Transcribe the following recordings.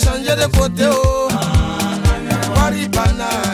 changer de côté, oh. Paris banal.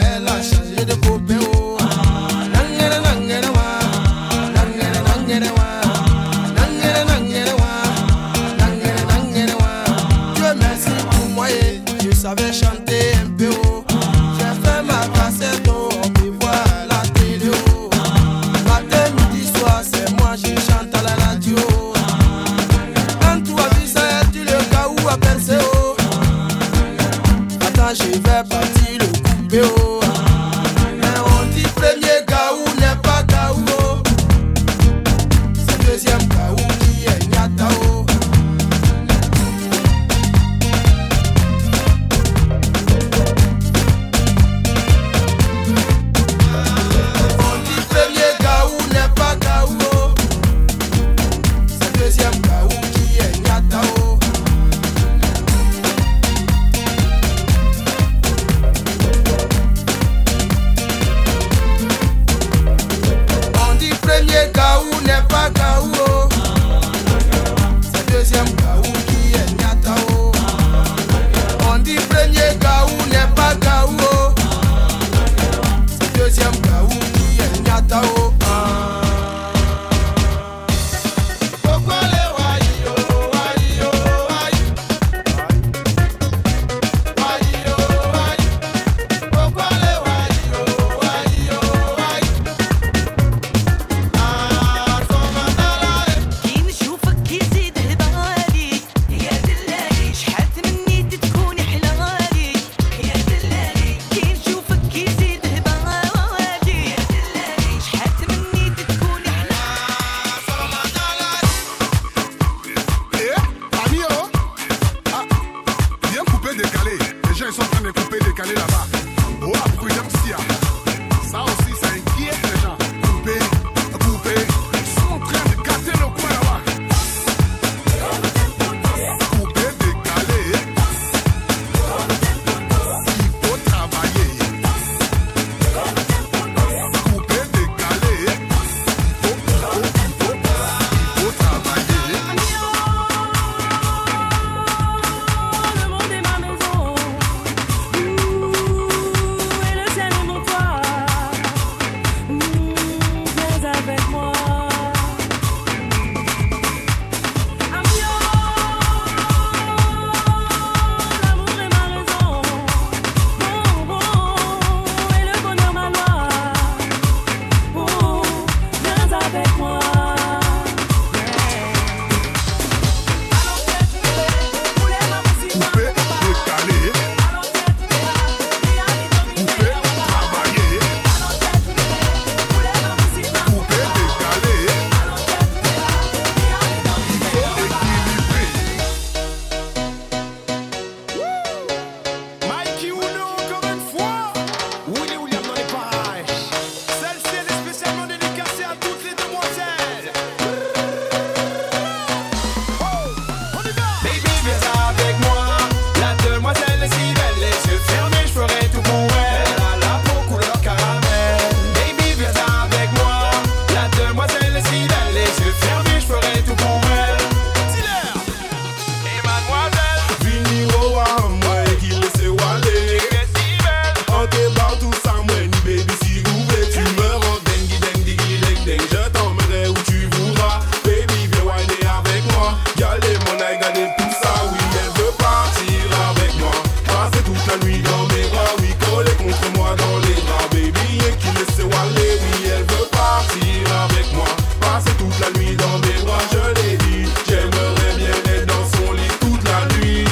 lui dans mes bras, oui, collé contre moi dans les bras, baby, et qui laissait aller, oui, elle veut partir avec moi, passer toute la nuit dans mes bras, je l'ai dit, j'aimerais bien être dans son lit toute la nuit.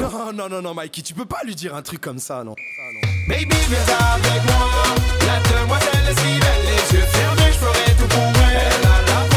Non, non, non, non, Mikey, tu peux pas lui dire un truc comme ça, non. Baby, viens avec moi, la demoiselle est si belle, les yeux fermés, je ferai tout pour elle.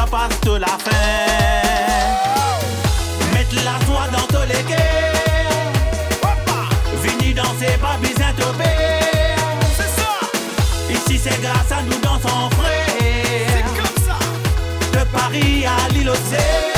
ça passe de la fin. Mettre la soie dans ton légué. Vini danser, pas besoin de C'est ça. Ici, c'est grâce à nous dansons frais. Comme ça. De Paris à l'île océan.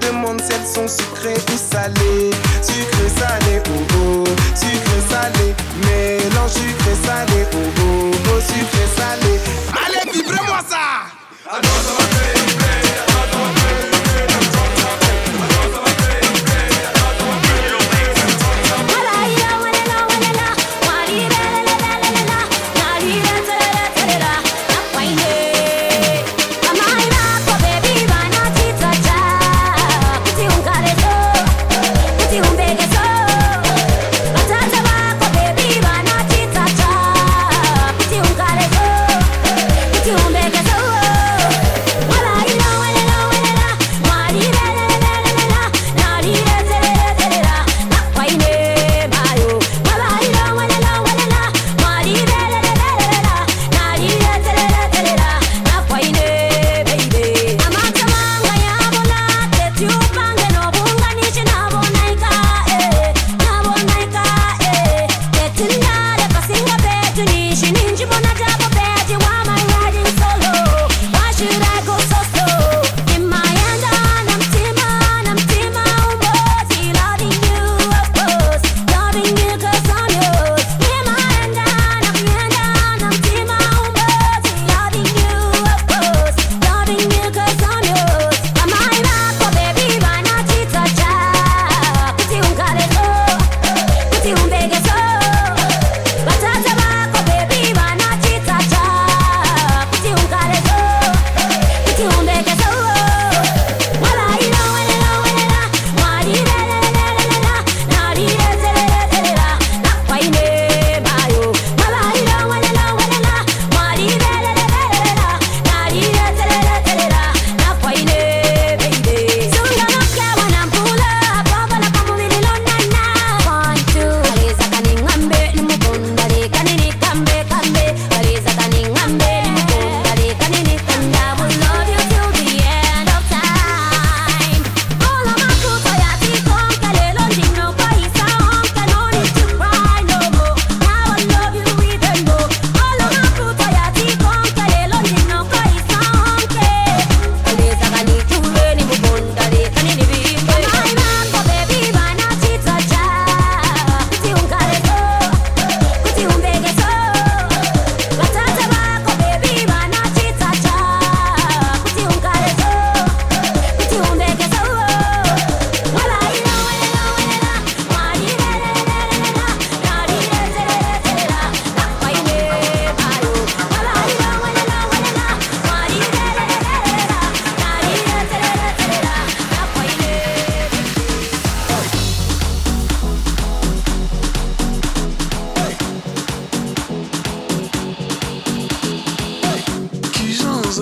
demande si elles sont sucrées ou salées. Sucré salé, oh oh, sucré salé, mélange sucré salé, oh oh.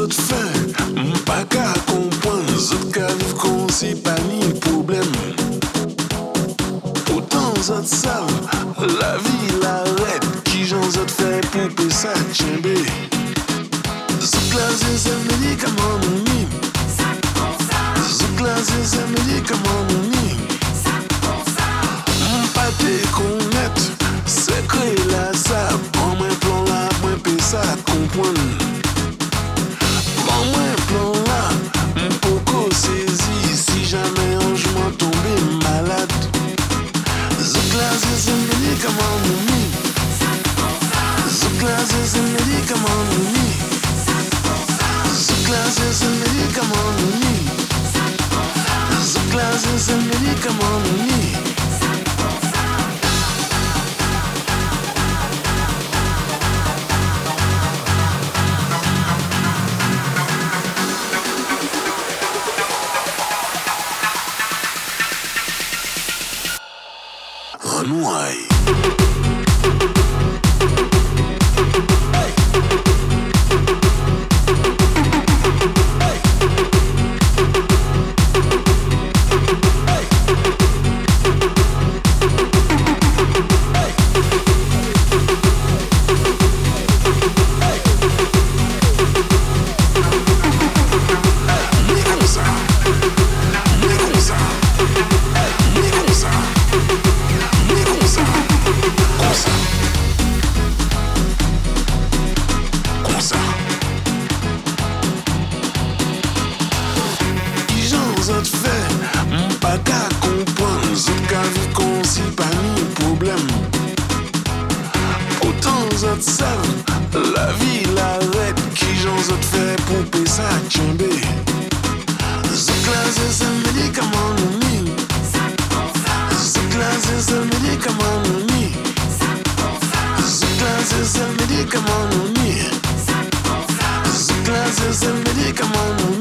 zot fè, m pa ka kompwen, zot ka viv kon si pa ni problem. Otan zot sav, la vi la red, ki jan zot fè pou pe sa tjembe. pesa achembe ziklaze za medicamanoni ziklaze za medicamanoni ziklaze za medicamanoni ziklaze za medicamanoni